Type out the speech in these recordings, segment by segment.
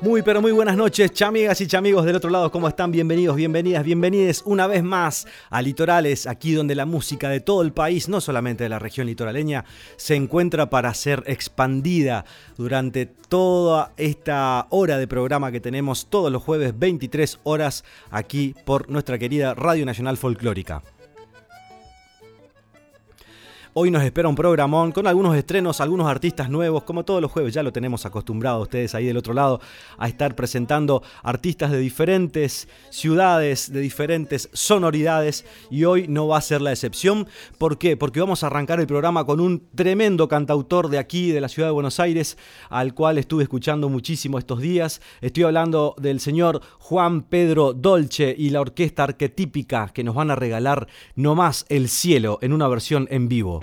Muy pero muy buenas noches, chamigas y chamigos del otro lado, ¿cómo están? Bienvenidos, bienvenidas, bienvenides una vez más a Litorales, aquí donde la música de todo el país, no solamente de la región litoraleña, se encuentra para ser expandida durante toda esta hora de programa que tenemos todos los jueves 23 horas aquí por nuestra querida Radio Nacional Folclórica. Hoy nos espera un programón con algunos estrenos, algunos artistas nuevos, como todos los jueves, ya lo tenemos acostumbrado ustedes ahí del otro lado a estar presentando artistas de diferentes ciudades, de diferentes sonoridades y hoy no va a ser la excepción. ¿Por qué? Porque vamos a arrancar el programa con un tremendo cantautor de aquí, de la ciudad de Buenos Aires, al cual estuve escuchando muchísimo estos días. Estoy hablando del señor Juan Pedro Dolce y la orquesta arquetípica que nos van a regalar nomás el cielo en una versión en vivo.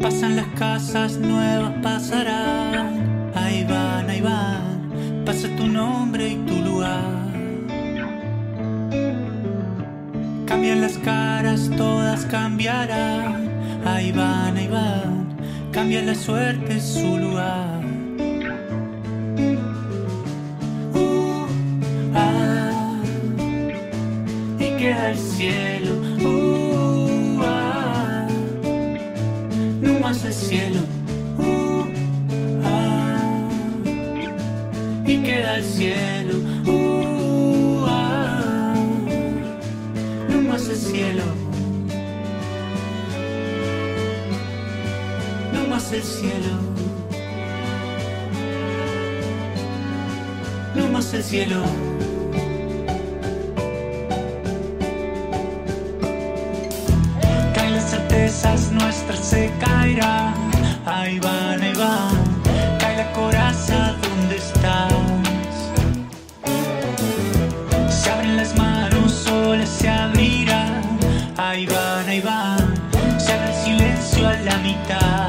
Pasan las casas nuevas, pasarán. Ahí van, ahí van. Pasa tu nombre y tu lugar. Cambian las caras, todas cambiarán. Ahí van, ahí van. Cambia la suerte, su lugar. Queda el cielo. Uh, ah, no más el cielo. Uh, ah, y queda el cielo. Uh, ah, no más el cielo. No más el cielo. El cielo. certezas nuestras se caerán. Ahí van, ahí van, cae la coraza donde estás. Se abren las manos, solas se abrirán. Ahí van, ahí van, se abre el silencio a la mitad.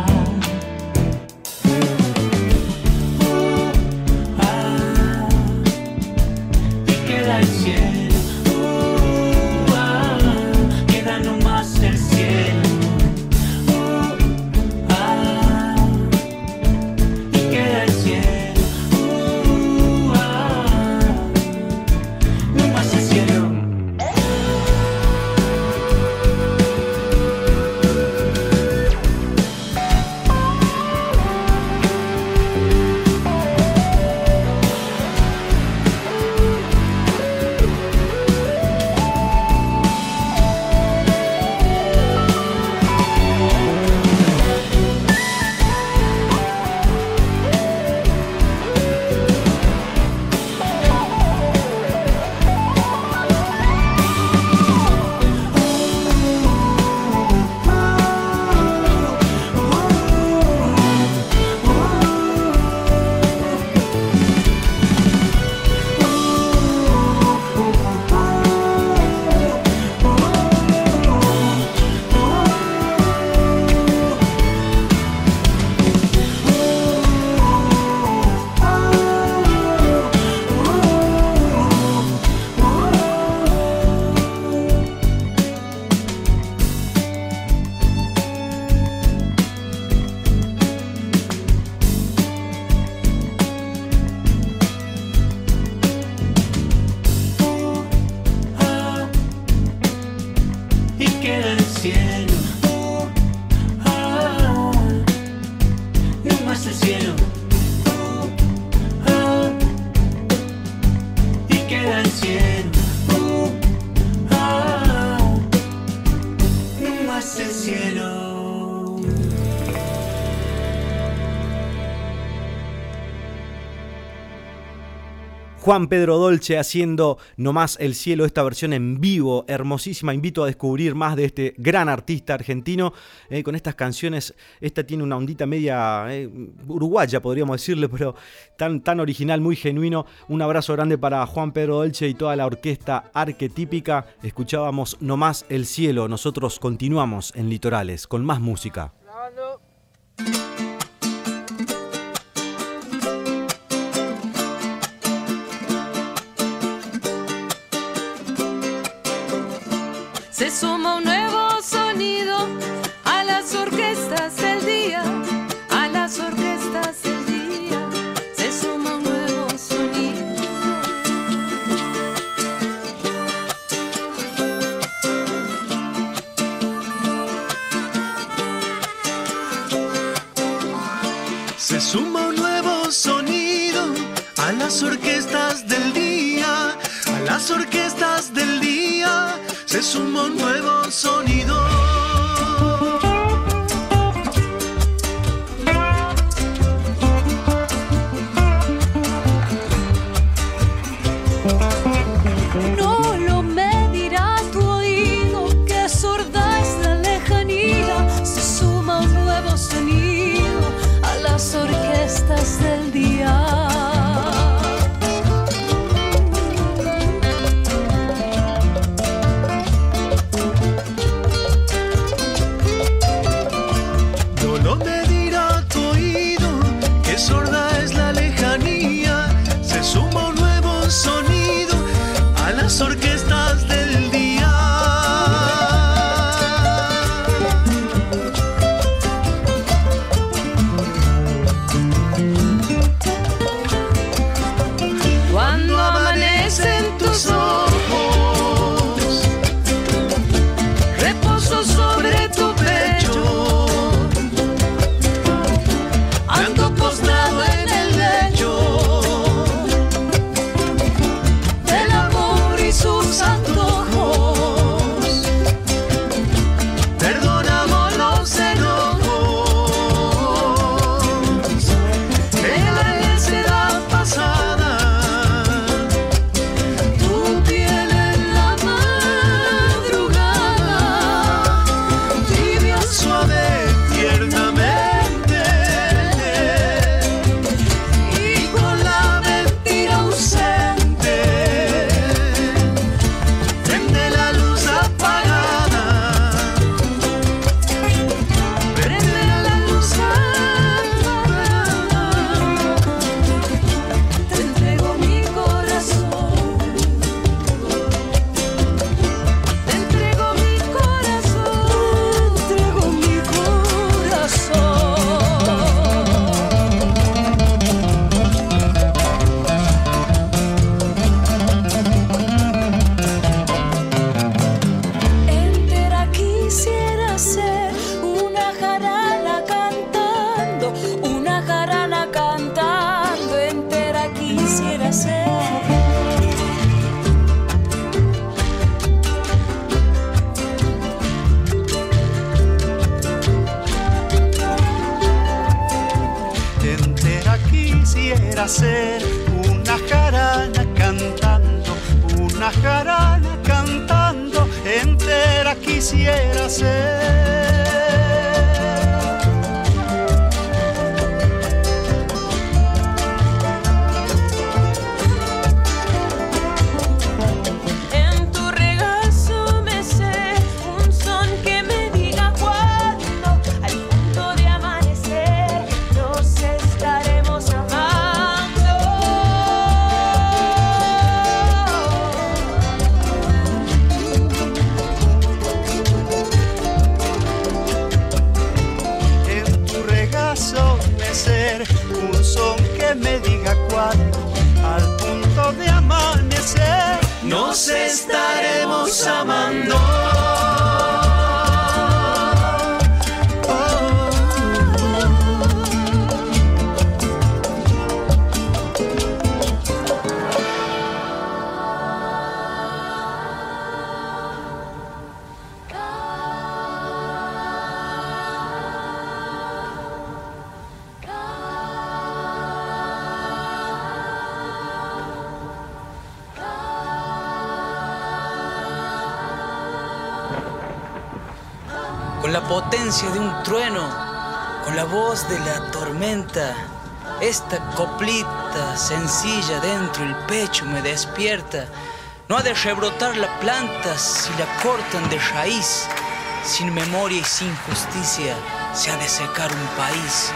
Juan Pedro Dolce haciendo nomás el cielo, esta versión en vivo, hermosísima. Invito a descubrir más de este gran artista argentino eh, con estas canciones. Esta tiene una ondita media eh, uruguaya, podríamos decirle, pero tan, tan original, muy genuino. Un abrazo grande para Juan Pedro Dolce y toda la orquesta arquetípica. Escuchábamos nomás el cielo. Nosotros continuamos en Litorales con más música. Se suma un nuevo sonido a las orquestas del día, a las orquestas del día. Se suma un nuevo sonido. Se suma un nuevo sonido a las orquestas suma un nuevo sonido. Esta coplita sencilla dentro el pecho me despierta. No ha de rebrotar la planta si la cortan de raíz. Sin memoria y sin justicia se ha de secar un país.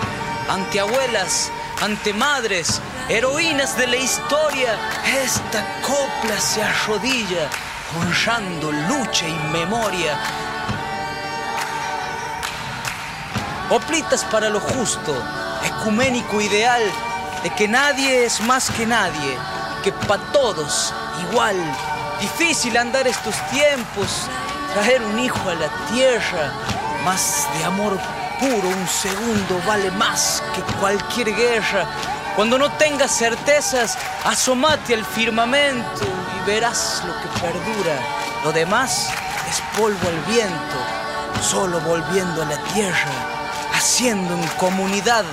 Ante abuelas, ante madres, heroínas de la historia, esta copla se arrodilla, honrando lucha y memoria. Coplitas para lo justo, ecuménico ideal de que nadie es más que nadie, que para todos igual. Difícil andar estos tiempos, traer un hijo a la tierra, más de amor puro un segundo vale más que cualquier guerra. Cuando no tengas certezas, asomate al firmamento y verás lo que perdura. Lo demás es polvo al viento, solo volviendo a la tierra, haciendo en comunidad,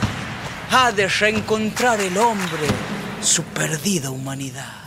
ha de reencontrar el hombre su perdida humanidad.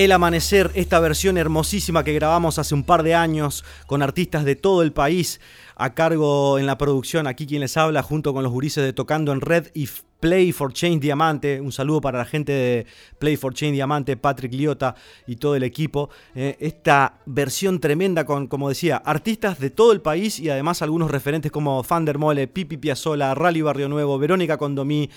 El Amanecer, esta versión hermosísima que grabamos hace un par de años con artistas de todo el país a cargo en la producción, aquí quien les habla, junto con los gurises de Tocando en Red y Play for Change Diamante. Un saludo para la gente de Play for Change Diamante, Patrick Liota y todo el equipo. Eh, esta versión tremenda con, como decía, artistas de todo el país y además algunos referentes como Fander Mole, Pipi Piazzola, Rally Barrio Nuevo, Verónica Condomí.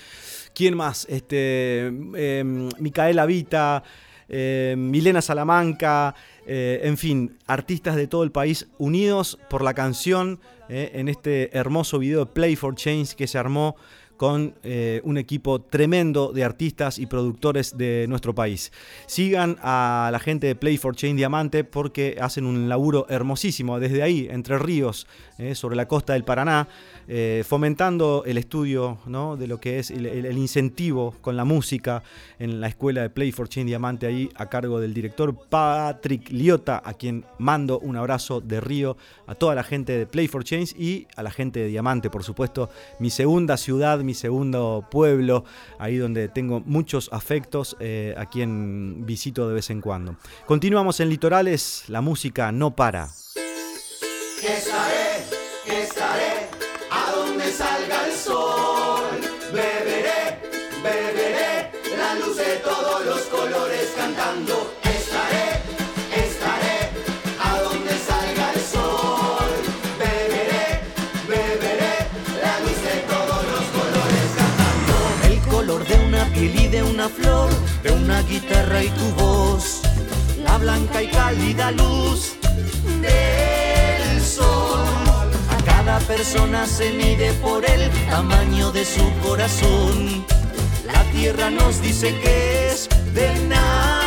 ¿Quién más? Este, em, Micaela Vita. Eh, Milena Salamanca, eh, en fin, artistas de todo el país unidos por la canción eh, en este hermoso video de Play for Change que se armó con un equipo tremendo de artistas y productores de nuestro país. Sigan a la gente de Play for Chain Diamante porque hacen un laburo hermosísimo desde ahí, entre ríos, sobre la costa del Paraná, eh, fomentando el estudio ¿no? de lo que es el, incentivo con la música en la escuela de Play for Chain Diamante, ahí a cargo del director Patrick Liota, a quien mando un abrazo de río a toda la gente de Play for Chains y a la gente de Diamante, por supuesto, mi segunda ciudad, mi segundo pueblo, ahí donde tengo muchos afectos, eh, a quien visito de vez en cuando. Continuamos en Litorales, la música no para. guitarra y tu voz, la blanca y cálida luz del sol. A cada persona se mide por el tamaño de su corazón. La tierra nos dice que es de nada.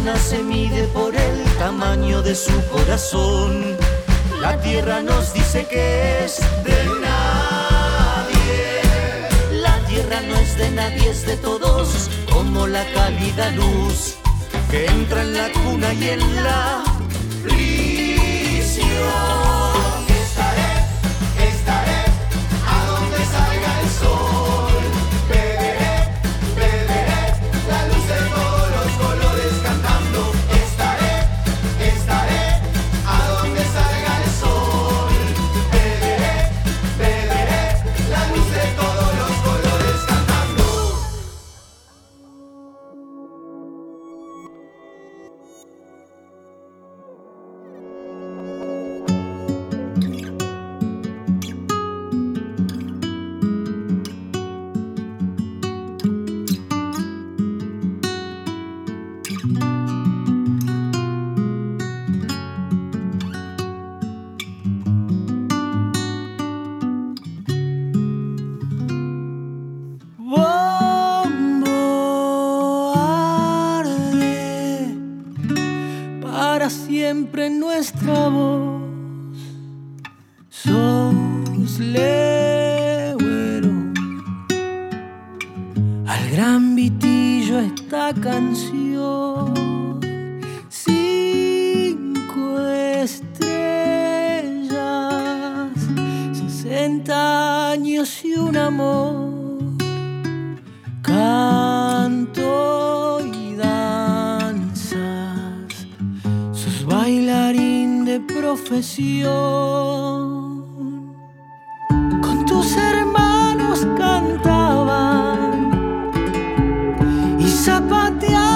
persona se mide por el tamaño de su corazón. La tierra nos dice que es de nadie. La tierra no es de nadie, es de todos, como la cálida luz que entra en la cuna y en la prisión. chapatea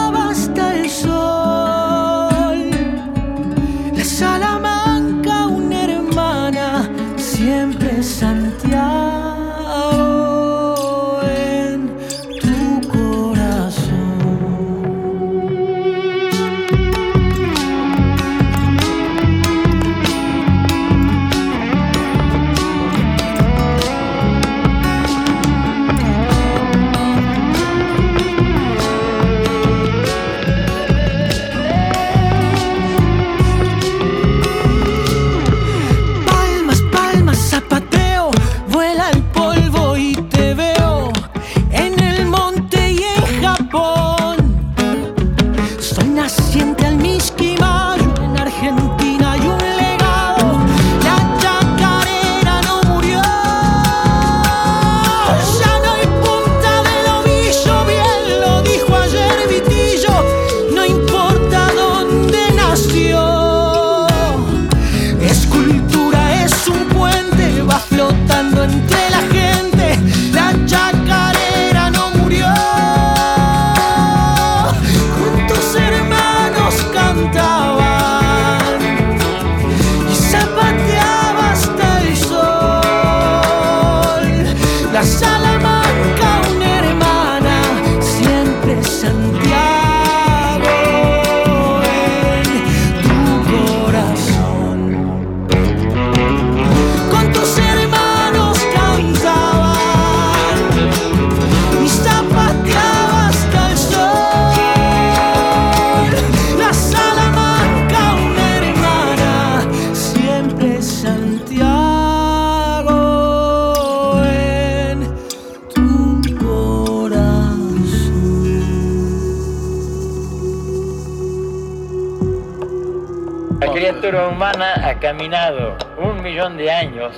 humana ha caminado un millón de años,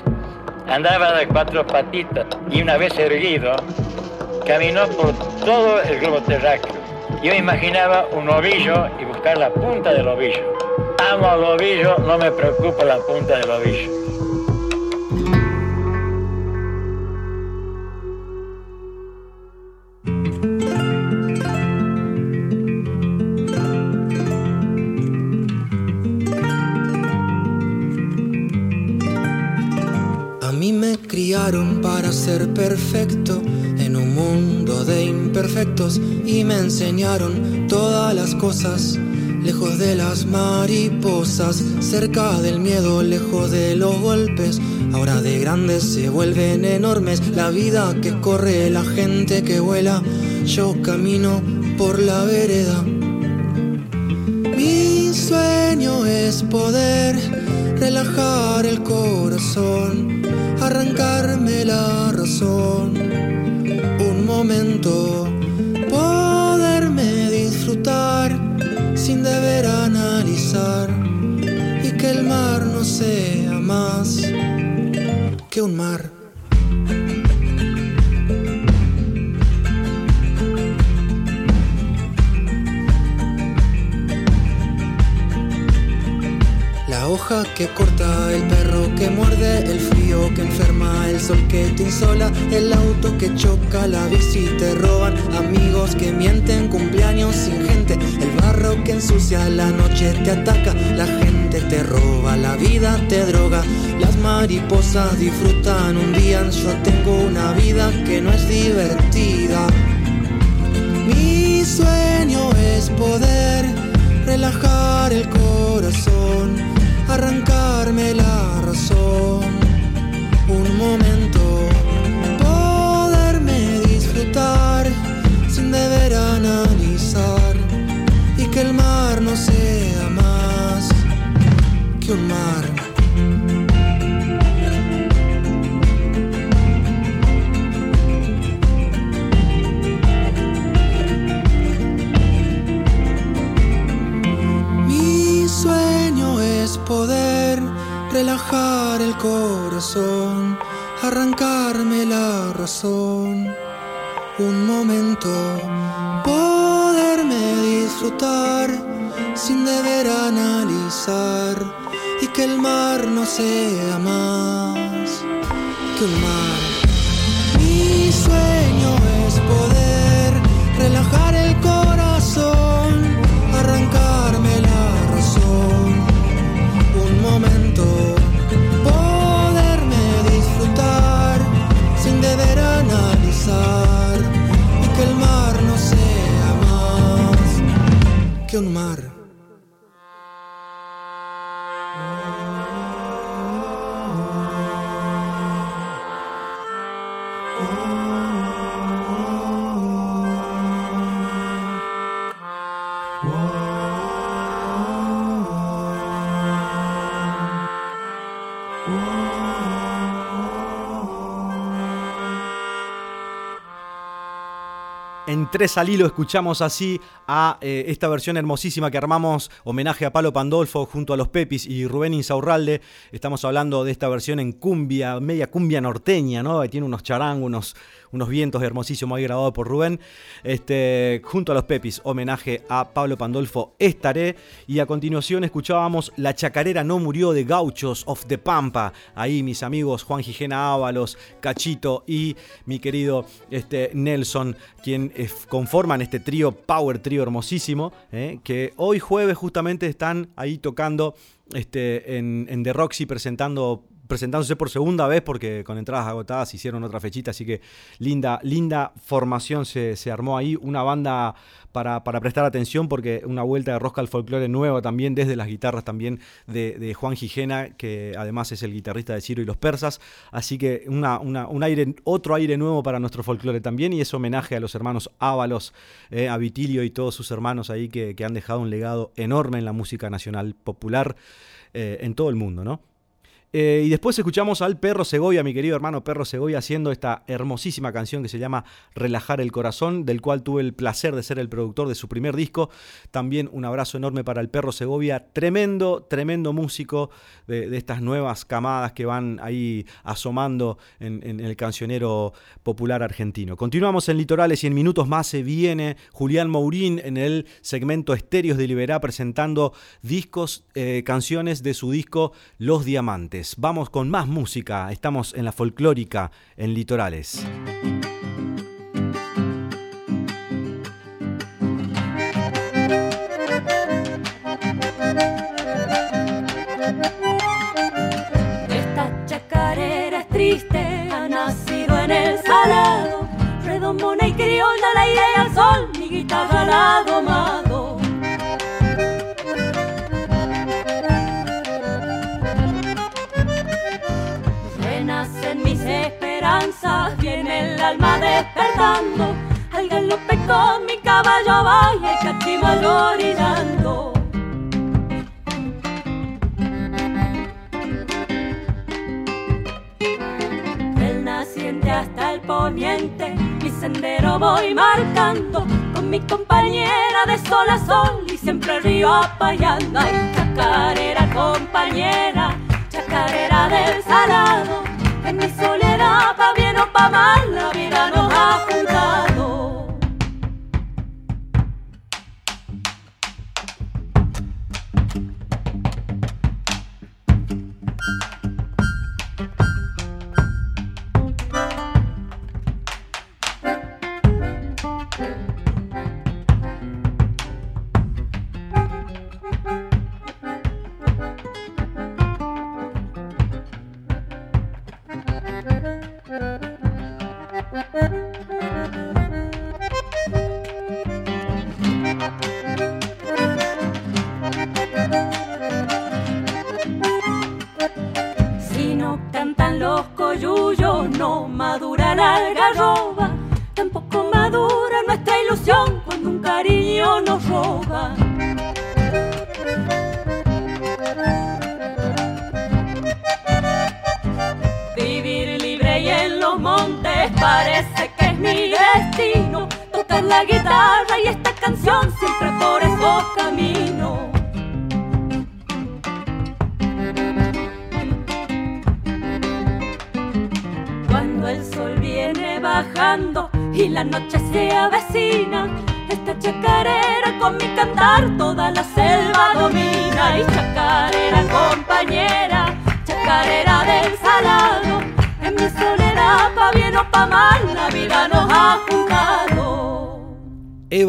andaba de cuatro patitas y una vez erguido, caminó por todo el globo terráqueo. Yo imaginaba un ovillo y buscar la punta del ovillo. Amo al ovillo, no me preocupa la punta del ovillo. Perfecto en un mundo de imperfectos y me enseñaron todas las cosas. Lejos de las mariposas, cerca del miedo, lejos de los golpes. Ahora de grandes se vuelven enormes. La vida que corre, la gente que vuela. Yo camino por la vereda. Mi sueño es poder relajar el corazón arrancarme la razón. Un momento, poderme disfrutar sin deber analizar y que el mar no sea más que un mar. Hoja que corta, el perro que muerde, el frío que enferma, el sol que te insola, el auto que choca, la bici te roban, amigos que mienten, cumpleaños sin gente, el barro que ensucia, la noche te ataca, la gente te roba, la vida te droga, las mariposas disfrutan un día, yo tengo una vida que no es divertida. Mi sueño es poder relajar el corazón arrancarme la razón. Un momento, poderme disfrutar sin deber analizar y que el mar no sea más que un mar. Poder relajar el corazón, arrancarme la razón. Un momento, poderme disfrutar sin deber analizar y que el mar no sea más que un mar. Mi sueño es poder relajar el corazón, tres al escuchamos así a eh, esta versión hermosísima que armamos, homenaje a Palo Pandolfo junto a los Pepis y Rubén Insaurralde. Estamos hablando de esta versión en cumbia, media cumbia norteña, ¿no? Tiene unos charangos, unos, unos vientos hermosísimos ahí grabados por Rubén. Este, junto a los Pepis, homenaje a Pablo Pandolfo, estaré. Y a continuación escuchábamos La Chacarera no murió de Gauchos of the Pampa. Ahí mis amigos Juan Gijena Ábalos, Cachito y mi querido este, Nelson, quien conforman este trío, Power Trio hermosísimo, eh, que hoy jueves justamente están ahí tocando este, en, en The Roxy presentando presentándose por segunda vez porque con entradas agotadas hicieron otra fechita, así que linda, linda formación se, armó ahí, una banda para, prestar atención porque una vuelta de rosca al folclore nuevo también desde las guitarras también de, Juan Gijena, que además es el guitarrista de Ciro y los Persas, así que una, un aire, otro aire nuevo para nuestro folclore también y es homenaje a los hermanos Ábalos, eh, a Vitilio y todos sus hermanos ahí que, han dejado un legado enorme en la música nacional popular eh, en todo el mundo, ¿no? Eh, y después escuchamos al Perro Segovia, mi querido hermano Perro Segovia, haciendo esta hermosísima canción que se llama Relajar el Corazón, del cual tuve el placer de ser el productor de su primer disco. También un abrazo enorme para el Perro Segovia, tremendo, tremendo músico de, estas nuevas camadas que van ahí asomando en, en el cancionero popular argentino. Continuamos en Litorales y en minutos más se viene Julián Mourín en el segmento Estéreos de Liberá presentando discos, eh, canciones de su disco Los Diamantes. Vamos con más música, estamos en la folclórica en Litorales. Esta chacarera es triste, ha nacido en el salado, redomona y criolla al aire y al sol, mi guitarra la ha esperanzas, viene el alma despertando, al galope con mi caballo vaya el cachimayo orillando. Del naciente hasta el poniente, mi sendero voy marcando con mi compañera de sol a sol y siempre río apayando. Ay, chacarera compañera, chacarera del salado, en mi soledad pa' bien o pa' mal la vida nos ha juntado. Si no cantan los coyullos, no madura la algarroba.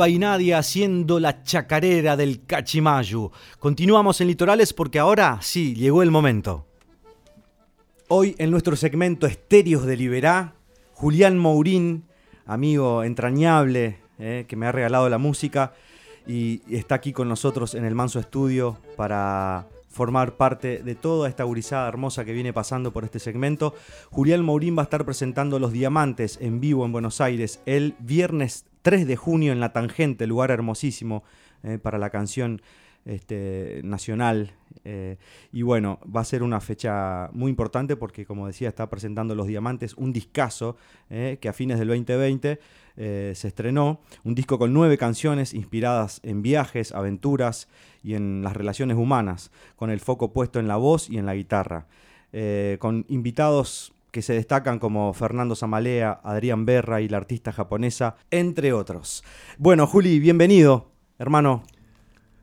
Y Nadia haciendo la chacarera del Cachimayu. Continuamos en Litorales porque ahora sí, llegó el momento. Hoy en nuestro segmento Estéreos de Liberá, Julián Mourín, amigo entrañable eh, que me ha regalado la música y está aquí con nosotros en el Manso Estudio para formar parte de toda esta gurizada hermosa que viene pasando por este segmento. Julián Mourín va a estar presentando Los Diamantes en vivo en Buenos Aires el viernes 3 de junio en La Tangente, lugar hermosísimo eh, para la canción este, nacional. eh, y bueno, va a ser una fecha muy importante porque, como decía, está presentando Los Diamantes, un discazo eh, que a fines del 2020 eh, se estrenó. Un disco con nueve canciones inspiradas en viajes, aventuras y en las relaciones humanas, con el foco puesto en la voz y en la guitarra. Con invitados que se destacan como Fernando Zamalea, Adrián Berra y la artista japonesa, entre otros. Bueno, Juli, bienvenido, hermano.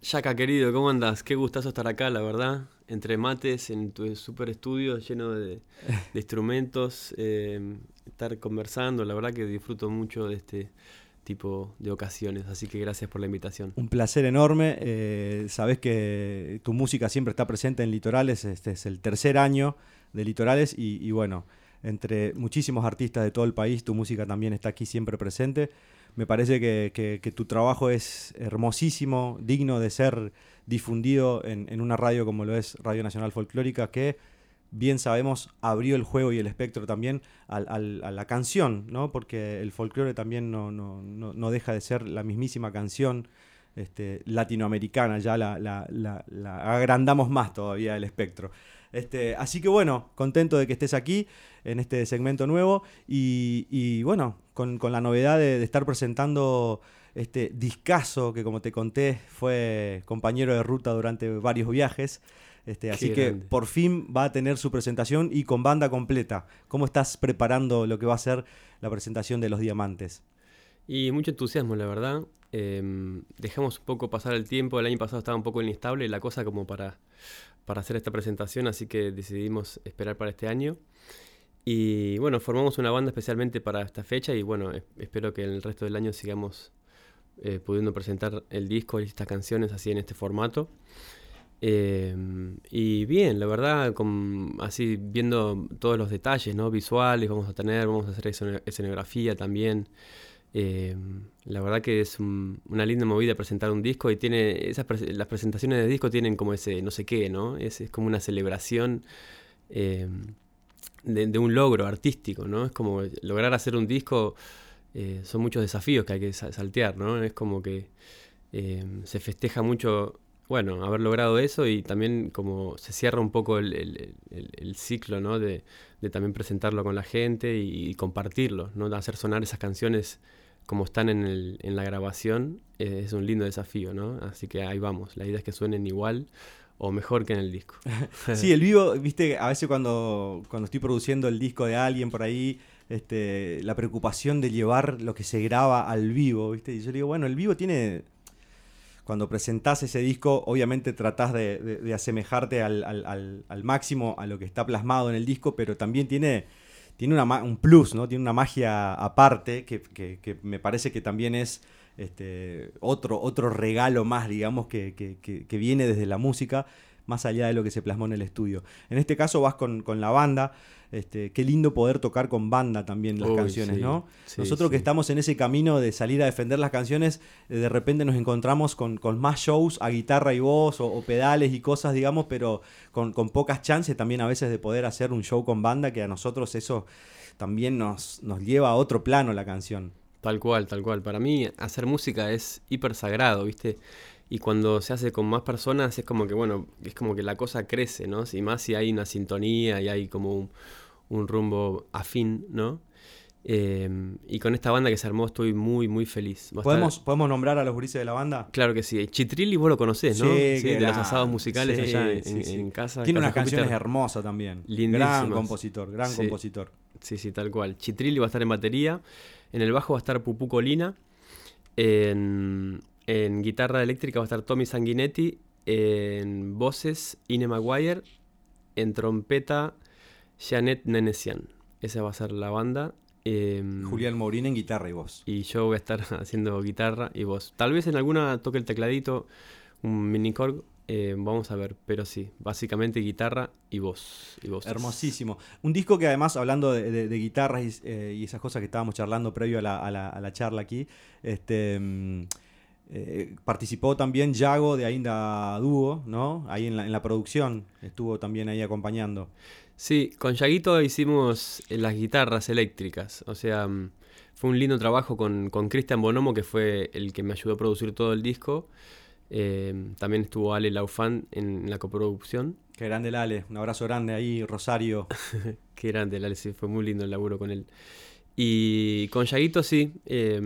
Yaka, querido, ¿cómo andas? Qué gustazo estar acá, la verdad. Entre mates, en tu super estudio lleno de, de instrumentos, eh, estar conversando. La verdad que disfruto mucho de este tipo de ocasiones. Así que gracias por la invitación. Un placer enorme. Eh, sabes que tu música siempre está presente en Litorales. Este es el tercer año de Litorales y, y bueno, entre muchísimos artistas de todo el país, tu música también está aquí siempre presente. Me parece que, tu trabajo es hermosísimo, digno de ser difundido en, una radio como lo es Radio Nacional Folclórica, que bien sabemos abrió el juego y el espectro también al- a la canción, ¿no? porque el folclore también no, no- no- no deja de ser la mismísima canción este, latinoamericana, ya la- la agrandamos más todavía el espectro. Este, así que bueno, contento de que estés aquí en este segmento nuevo y, y bueno, con, con, la novedad de, de, estar presentando este discazo que como te conté fue compañero de ruta durante varios viajes. Este, así que por fin va a tener su presentación y con banda completa. ¿Cómo estás preparando lo que va a ser la presentación de Los Diamantes? Y mucho entusiasmo, la verdad. Eh, dejamos un poco pasar el tiempo. El año pasado estaba un poco inestable la cosa como para, para hacer esta presentación, así que decidimos esperar para este año. Y bueno, formamos una banda especialmente para esta fecha y bueno, espero que el resto del año sigamos eh, pudiendo presentar el disco y estas canciones así en este formato. Eh, y bien, la verdad, con, así viendo todos los detalles ¿no? visuales, vamos a tener, vamos a hacer escenografía también. Eh, la verdad que es un, una linda movida presentar un disco y tiene esas las presentaciones de disco tienen como ese no sé qué, ¿no? Es, es como una celebración eh, de, un logro artístico, ¿no? Es como lograr hacer un disco, eh, son muchos desafíos que hay que saltear, ¿no? Es como que se festeja mucho, bueno, haber logrado eso y también como se cierra un poco el, el, ciclo, ¿no? De, de, también presentarlo con la gente y, y compartirlo, ¿no? De hacer sonar esas canciones como están en, el, en la grabación, eh, es un lindo desafío, ¿no? Así que ahí vamos. La idea es que suenen igual o mejor que en el disco. sí, el vivo, viste, a veces cuando, cuando estoy produciendo el disco de alguien por ahí, este, la preocupación de llevar lo que se graba al vivo, viste, y yo digo, bueno, el vivo tiene... Cuando presentás ese disco, obviamente tratás de, asemejarte al, al, al máximo a lo que está plasmado en el disco, pero también tiene tiene una, un plus, ¿no? Tiene una magia aparte que, que, me parece que también es este, otro, otro regalo más, digamos, que, que, viene desde la música, más allá de lo que se plasmó en el estudio. En este caso vas con, con la banda. Este, qué lindo poder tocar con banda también las Uy, canciones, sí, ¿no? Sí, Nosotros sí. que estamos en ese camino de salir a defender las canciones, eh, de repente nos encontramos con, con, más shows a guitarra y voz o, o pedales y cosas, digamos, pero con, con, pocas chances también a veces de poder hacer un show con banda, que a nosotros eso también nos, nos lleva a otro plano la canción. Tal cual, tal cual. Para mí hacer música es hiper sagrado, ¿viste? Y cuando se hace con más personas es como que bueno es como que la cosa crece no y más si hay una sintonía y hay como un, un rumbo afín no eh, y con esta banda que se armó estoy muy muy feliz. ¿Podemos, estar... ¿Podemos nombrar a los gurises de la banda? claro que sí. Chitrilli vos lo conocés ¿no? Sí, sí de los asados musicales sí, allá en, sí, en, casa tiene casa unas canciones hermosas también. Lindísimas. gran compositor gran compositor. Sí sí tal cual. Chitrilli va a estar en batería. En el bajo va a estar Pupú Colina. En en guitarra eléctrica va a estar Tommy Sanguinetti. En voces, Ine Maguire. En trompeta, Janet Nenesian. Esa va a ser la banda. Eh, Julián Mourín en guitarra y voz. Y yo voy a estar haciendo guitarra y voz. Tal vez en alguna toque el tecladito, un minicorg. Eh, vamos a ver, pero sí, básicamente guitarra y voz. Y voces. Hermosísimo. Un disco que además, hablando de, de, de guitarras y, eh, y, esas cosas que estábamos charlando previo a la, a la, a la charla aquí, este... Mmm, eh, participó también Yago de Ainda Dúo, ¿no? Ahí en la, en la, producción, estuvo también ahí acompañando. Sí, con Yaguito hicimos eh, las guitarras eléctricas, o sea, mm, fue un lindo trabajo con Cristian Bonomo, que fue el que me ayudó a producir todo el disco. Eh, también estuvo Ale Laufan en la coproducción. Qué grande el Ale, un abrazo grande ahí, Rosario. Qué grande el Ale, sí, fue muy lindo el laburo con él. Y con Yaguito sí, eh,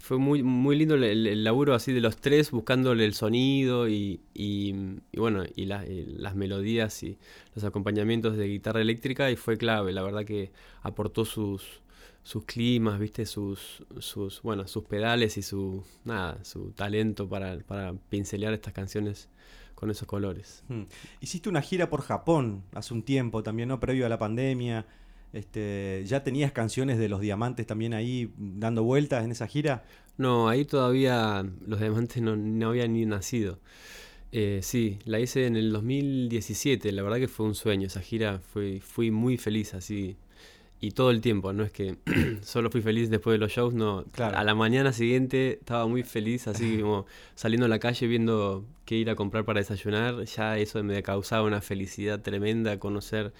fue muy, muy lindo el, laburo así de los tres, buscándole el sonido y, y, bueno, y, y, las melodías y los acompañamientos de guitarra eléctrica y fue clave, la verdad que aportó sus, sus climas, viste, sus, sus, bueno, sus pedales y su, nada, su talento para, para pincelear estas canciones con esos colores. Hmm. Hiciste una gira por Japón hace un tiempo también, ¿no? Previo a la pandemia. Este, ¿Ya tenías canciones de los diamantes también ahí dando vueltas en esa gira? No, ahí todavía los diamantes no, no habían ni nacido. Eh, sí, la hice en el 2017, la verdad que fue un sueño, esa gira fui, fui muy feliz así. Y todo el tiempo, no es que solo fui feliz después de los shows, no. Claro. A la mañana siguiente estaba muy feliz, así como saliendo a la calle viendo qué ir a comprar para desayunar. Ya eso me causaba una felicidad tremenda conocer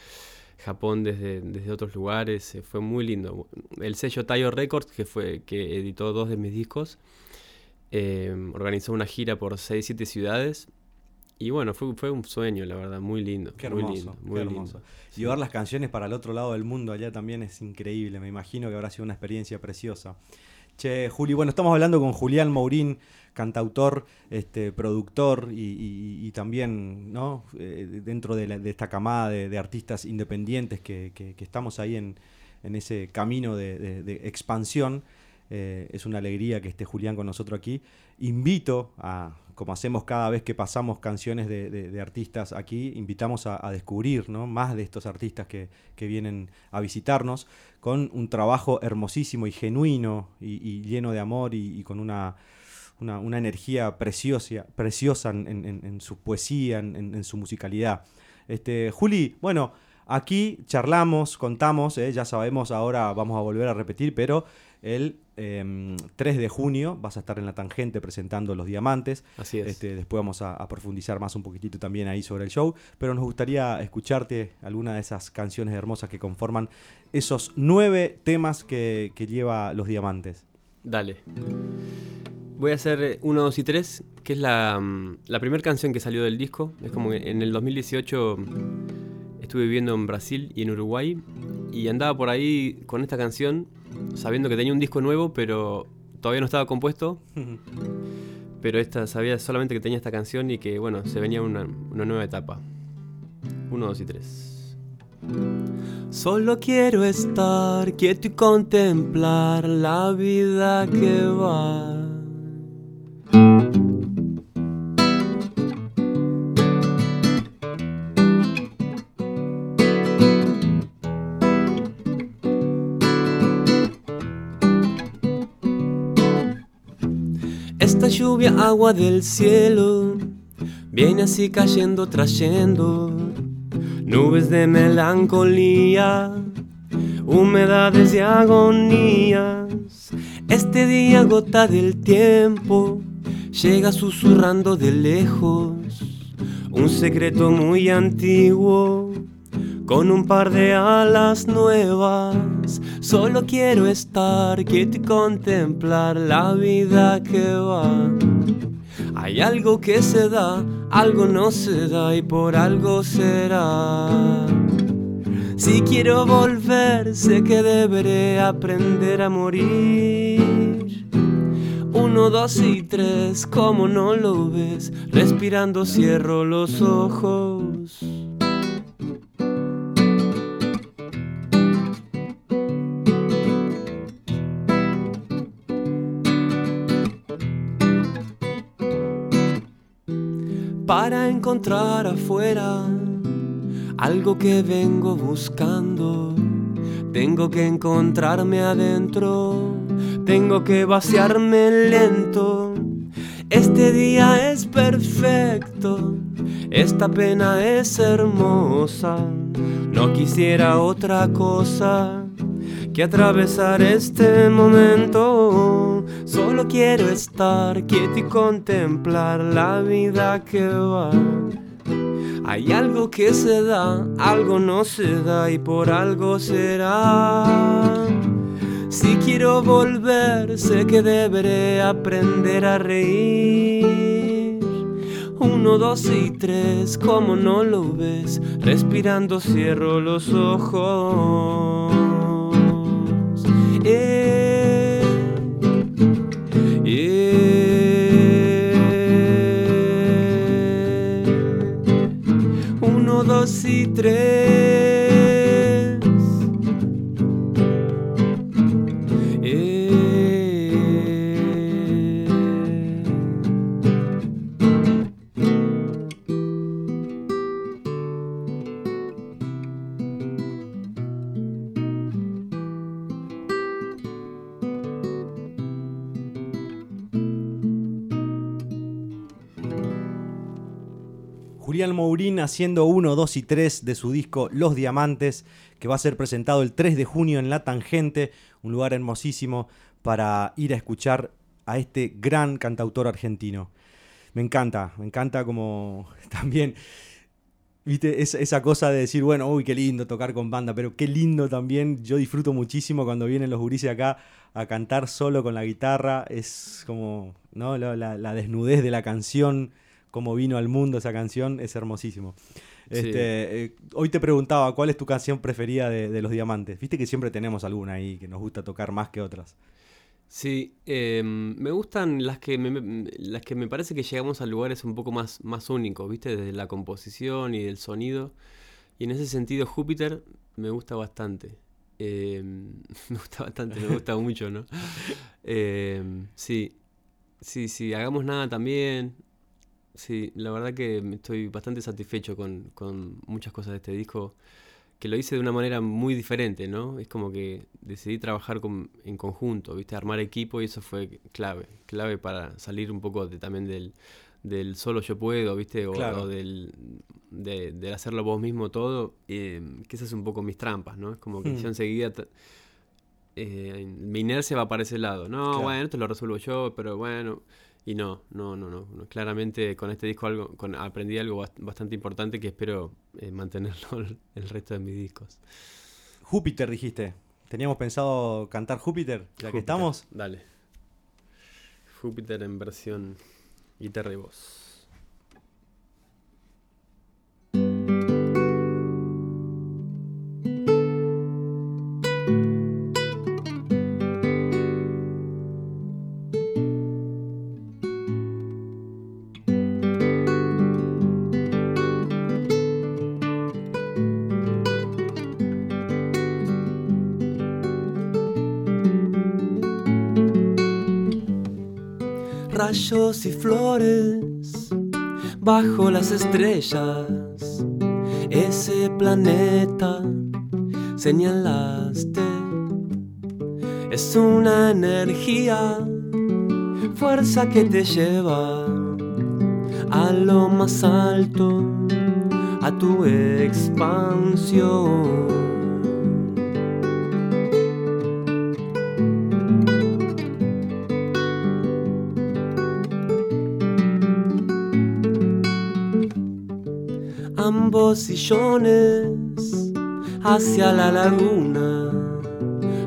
Japón desde, desde otros lugares, eh, fue muy lindo. El sello Tayo Records, que, fue, que editó dos de mis discos, eh, organizó una gira por 6-7 ciudades Y bueno, fue, fue un sueño, la verdad, muy lindo. Qué muy hermoso, lindo, qué muy hermoso. lindo. Llevar las canciones para el otro lado del mundo allá también es increíble. Me imagino que habrá sido una experiencia preciosa. Che, Juli, bueno, estamos hablando con Julián Mourín, cantautor, este, productor y, también ¿no? Eh, dentro de, la- de esta camada de, artistas independientes que, estamos ahí en, ese camino de expansión. Eh, es una alegría que esté Julián con nosotros aquí. Invito a, como hacemos cada vez que pasamos canciones de, de- artistas aquí, invitamos a, a descubrir ¿no? más de estos artistas que, que vienen a visitarnos con un trabajo hermosísimo y genuino y, lleno de amor y, con una, una, una energía preciosa, preciosa en, en- su poesía, en, en- en su musicalidad. Este, Juli, bueno, aquí charlamos, contamos, eh, ya sabemos, ahora vamos a volver a repetir, pero el em, 3 de junio vas a estar en la tangente presentando Los Diamantes. Así es. Este, después vamos a, a profundizar más un poquitito también ahí sobre el show, pero nos gustaría escucharte alguna de esas canciones hermosas que conforman esos nueve temas que, que lleva Los Diamantes. Dale. Voy a hacer 1, 2 y 3, que es la, mm, la primera canción que salió del disco. Es como que en el 2018 estuve viviendo en Brasil y en Uruguay y andaba por ahí con esta canción sabiendo que tenía un disco nuevo, pero todavía no estaba compuesto. Pero esta, sabía solamente que tenía esta canción y que, bueno, se venía una, una nueva etapa. 1, 2 y 3. Solo quiero estar quieto y contemplar la vida que va. Agua del cielo, viene así cayendo, trayendo nubes de melancolía, humedades y agonías. Este día, gota del tiempo, llega susurrando de lejos, un secreto muy antiguo, con un par de alas nuevas. Solo quiero estar quieto y contemplar la vida que va. Hay algo que se da, algo no se da y por algo será. Si quiero volver, sé que deberé aprender a morir. Uno, dos y tres, como no lo ves, respirando cierro los ojos. Para encontrar afuera algo que vengo buscando. Tengo que encontrarme adentro, tengo que vaciarme lento. Este día es perfecto, esta pena es hermosa. No quisiera otra cosa que atravesar este momento. Solo quiero estar quieto y contemplar la vida que va. Hay algo que se da, algo no se da y por algo será. Si quiero volver, sé que deberé aprender a reír. Uno, dos y tres, como no lo ves, respirando cierro los ojos. Eh. Uno, dos y tres. Mourín haciendo 1, 2 y 3 de su disco Los Diamantes, que va a ser presentado el 3 de junio en La Tangente, un lugar hermosísimo para ir a escuchar a este gran cantautor argentino. Me encanta, me encanta como también, viste, Es- esa cosa de decir, bueno, uy, qué lindo tocar con banda, pero qué lindo también, yo disfruto muchísimo cuando vienen los gurises acá a cantar solo con la guitarra, es como, ¿no? La desnudez de la canción cómo vino al mundo esa canción, es hermosísimo. Sí. Este, eh, hoy te preguntaba cuál es tu canción preferida de, de Los Diamantes. Viste que siempre tenemos alguna ahí que nos gusta tocar más que otras. Sí, em, me gustan las que me, me- las que me parece que llegamos a lugares un poco más, más únicos, ¿viste? Desde la composición y el sonido. Y en ese sentido, Júpiter me gusta bastante. Em, me gusta bastante, me gusta mucho, ¿no? Em, sí, sí, sí, hagamos nada también. Sí, la verdad que estoy bastante satisfecho con, con muchas cosas de este disco que lo hice de una manera muy diferente, ¿no? Es como que decidí trabajar con- en conjunto, ¿viste? Armar equipo y eso fue clave, clave para salir un poco de- también del, del solo yo puedo, ¿viste? O, Claro. o del de, de hacerlo vos mismo todo, eh, que esas son un poco mis trampas, ¿no? Es como que Hmm. yo enseguida... eh, mi inercia va para ese lado. No, Claro. bueno, esto lo resuelvo yo, pero bueno... Y no, no, no, no. Claramente con este disco algo, con, aprendí algo bast- bastante importante que espero eh, mantenerlo el, resto de mis discos. Júpiter, dijiste. Teníamos pensado cantar Júpiter, ya que estamos. Dale. Júpiter en versión guitarra y voz. Y flores bajo las estrellas. Ese planeta señalaste es una energía, fuerza que te lleva a lo más alto, a tu expansión. Sillones hacia la laguna,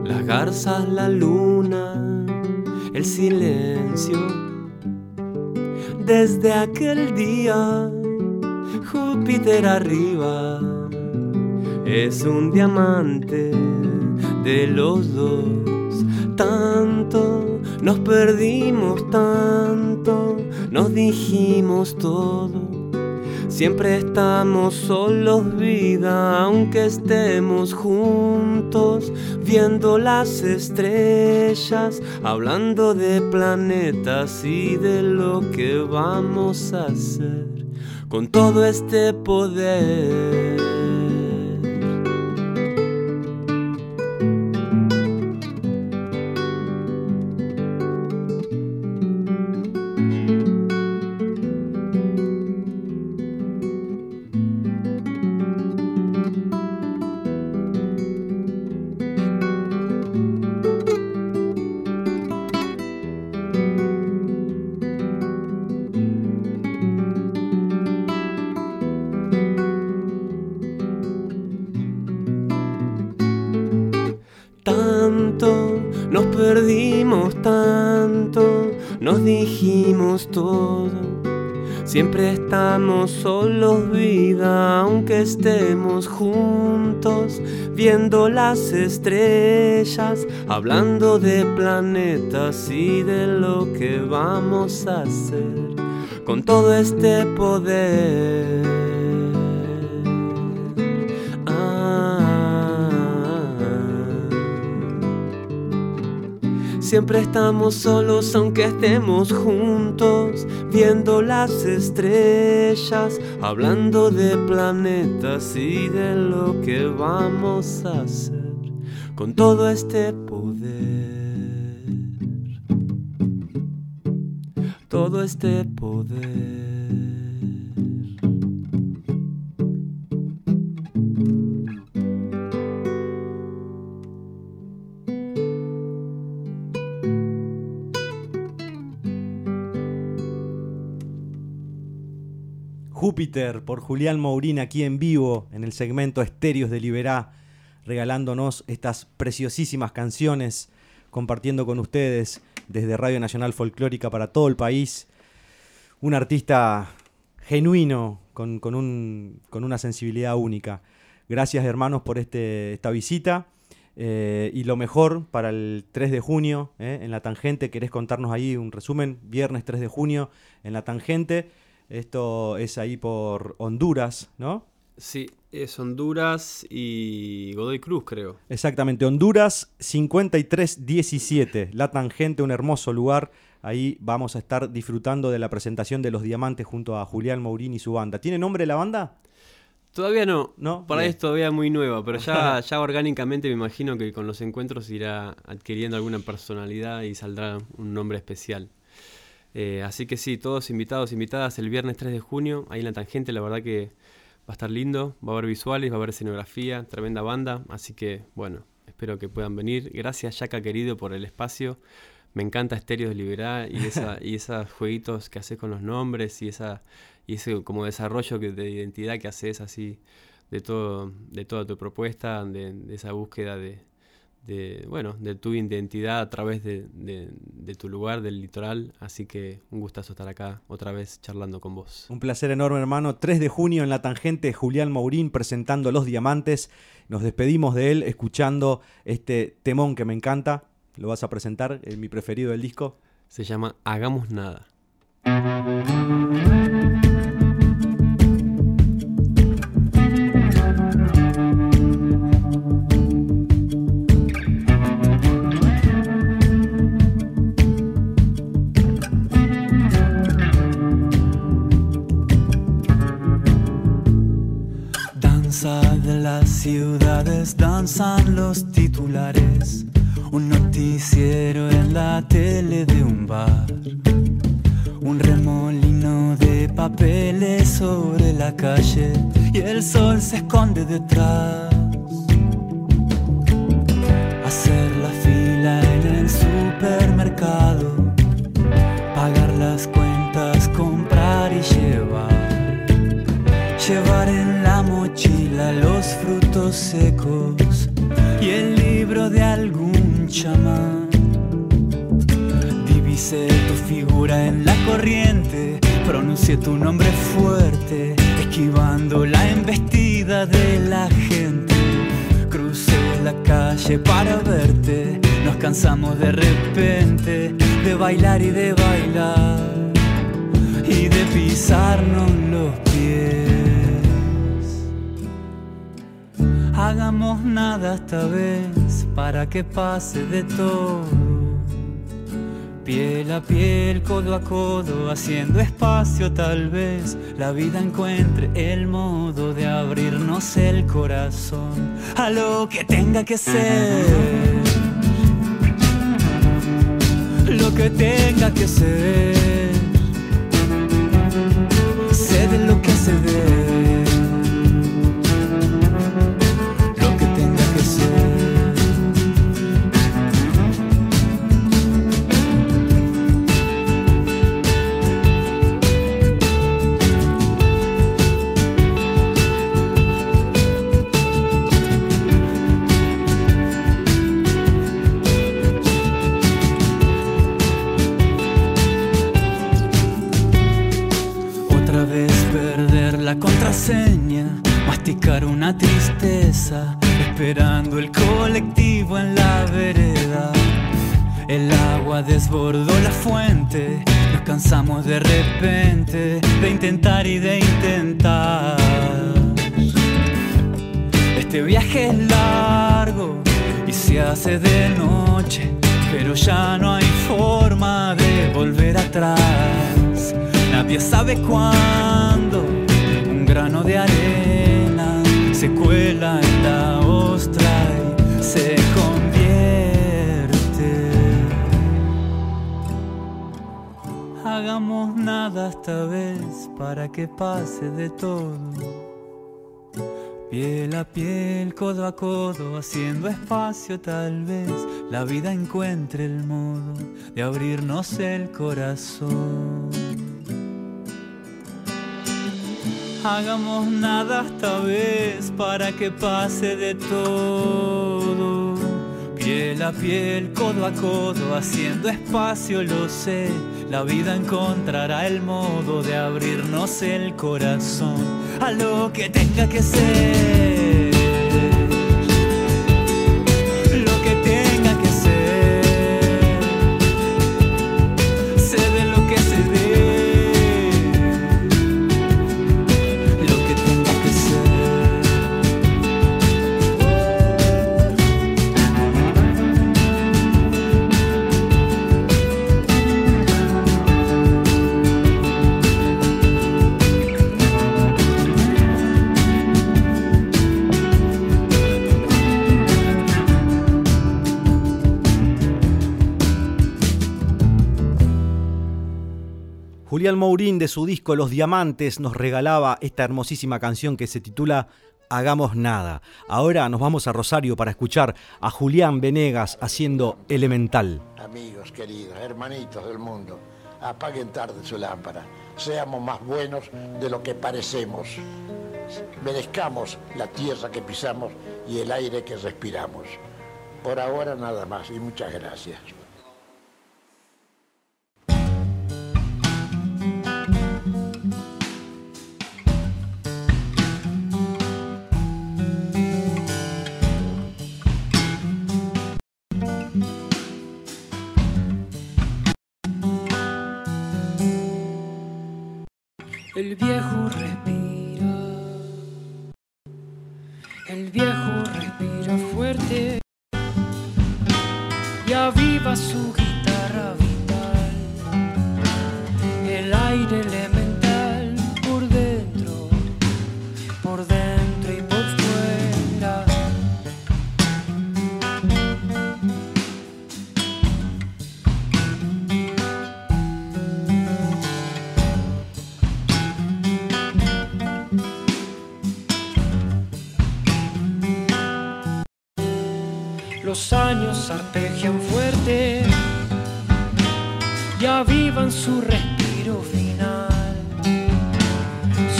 las garzas, la luna, el silencio. Desde aquel día, Júpiter arriba es un diamante de los dos. Tanto nos perdimos, tanto nos dijimos todo. Siempre estamos solos, vida, aunque estemos juntos, viendo las estrellas, hablando de planetas y de lo que vamos a hacer con todo este poder. Siempre estamos solos, vida, aunque estemos juntos, viendo las estrellas, hablando de planetas y de lo que vamos a hacer con todo este poder. Siempre estamos solos aunque estemos juntos, viendo las estrellas, hablando de planetas y de lo que vamos a hacer con todo este poder. Todo este poder. Por Julián Mourín aquí en vivo en el segmento Estéreos de Liberá, regalándonos estas preciosísimas canciones, compartiendo con ustedes desde Radio Nacional Folclórica para todo el país. Un artista genuino, con, con un- con una sensibilidad única. Gracias hermanos por este, esta visita. eh, y lo mejor para el 3 de junio eh, en la tangente. ¿Querés contarnos ahí un resumen? Viernes 3 de junio en la tangente. Esto es ahí por Honduras, ¿no? Sí, es Honduras y Godoy Cruz, creo. Exactamente, Honduras 5317, La Tangente, un hermoso lugar. Ahí vamos a estar disfrutando de la presentación de Los Diamantes junto a Julián Mourín y su banda. ¿Tiene nombre la banda? Todavía no, ¿No? Para es todavía muy nueva, pero ya, ya orgánicamente me imagino que con los encuentros irá adquiriendo alguna personalidad y saldrá un nombre especial. Eh, así que sí, todos invitados, invitadas el viernes 3 de junio, ahí en la tangente, la verdad que va a estar lindo, va a haber visuales, va a haber escenografía, tremenda banda, así que bueno, espero que puedan venir. Gracias Yaka querido por el espacio, me encanta Estéreo de Liberá y, esa, y esos jueguitos que haces con los nombres y esa y ese como desarrollo que, de identidad que haces así de todo de toda tu propuesta de, de esa búsqueda de, de, bueno de tu identidad a través de, de- de tu lugar del litoral así que un gustazo estar acá otra vez charlando con vos Un placer enorme, hermano. 3 de junio en La Tangente, Julián Mourín presentando Los Diamantes. Nos despedimos de él escuchando este temón que me encanta. Lo vas a presentar, eh, mi preferido del disco. se llama Hagamos Nada ciudades, danzan los titulares. Un noticiero en la tele de un bar. Un remolino de papeles sobre la calle y el sol se esconde detrás. Hacer la fila en el supermercado. Pagar las cuentas, comprar y llevar. Llevar mochila los frutos secos y el libro de algún chamán. Divisé tu figura en la corriente, pronuncié tu nombre fuerte, esquivando la embestida de la gente. Crucé la calle para verte, nos cansamos de repente de bailar y de bailar y de pisarnos los pies. Hagamos nada esta vez para que pase de todo. Piel a piel, codo a codo, haciendo espacio tal vez la vida encuentre el modo de abrirnos el corazón a lo que tenga que ser. Lo que tenga que ser. Sé de lo que se ve. Nadie sabe cuándo un grano de arena se cuela en la ostra y se convierte. Hagamos nada esta vez para que pase de todo. Piel a piel, codo a codo, haciendo espacio tal vez la vida encuentre el modo de abrirnos el corazón. Hagamos nada esta vez para que pase de todo. Piel a piel, codo a codo, haciendo espacio, lo sé. La vida encontrará el modo de abrirnos el corazón a lo que tenga que ser. Mourín de su disco Los Diamantes nos regalaba esta hermosísima canción que se titula Hagamos Nada. Ahora nos vamos a Rosario para escuchar a Julián Venegas haciendo Elemental. Amigos queridos, hermanitos del mundo, apaguen tarde su lámpara. Seamos más buenos de lo que parecemos. Merezcamos la tierra que pisamos y el aire que respiramos. Por ahora nada más y muchas gracias. El viejo respira. Los años arpegian fuerte y avivan su respiro final.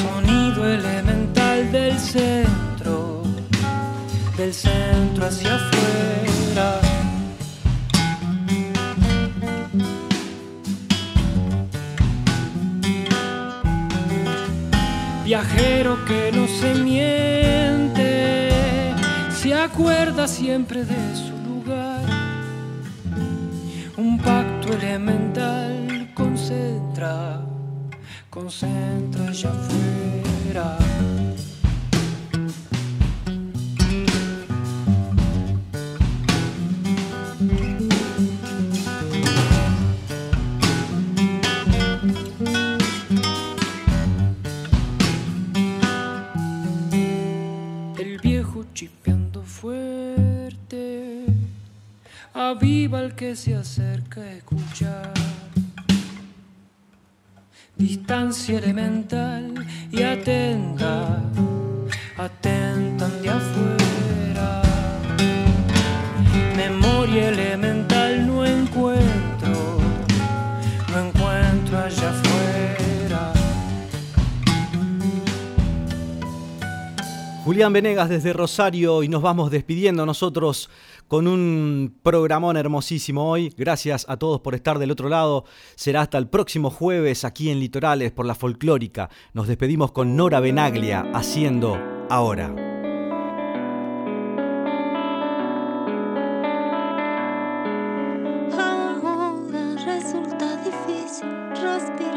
Sonido elemental del centro, del centro hacia afuera. Viajero que no se se acuerda siempre de su lugar. Un pacto elemental concentra, concentra allá afuera. Aviva al que se acerca a escuchar. Distancia elemental y atenta, atentan de afuera. Memoria elemental no encuentro, no encuentro allá afuera. Julián Venegas desde Rosario y nos vamos despidiendo nosotros con un programón hermosísimo hoy. Gracias a todos por estar del otro lado. Será hasta el próximo jueves aquí en Litorales por la Folclórica. Nos despedimos con Nora Benaglia haciendo ahora. Ahora resulta difícil respirar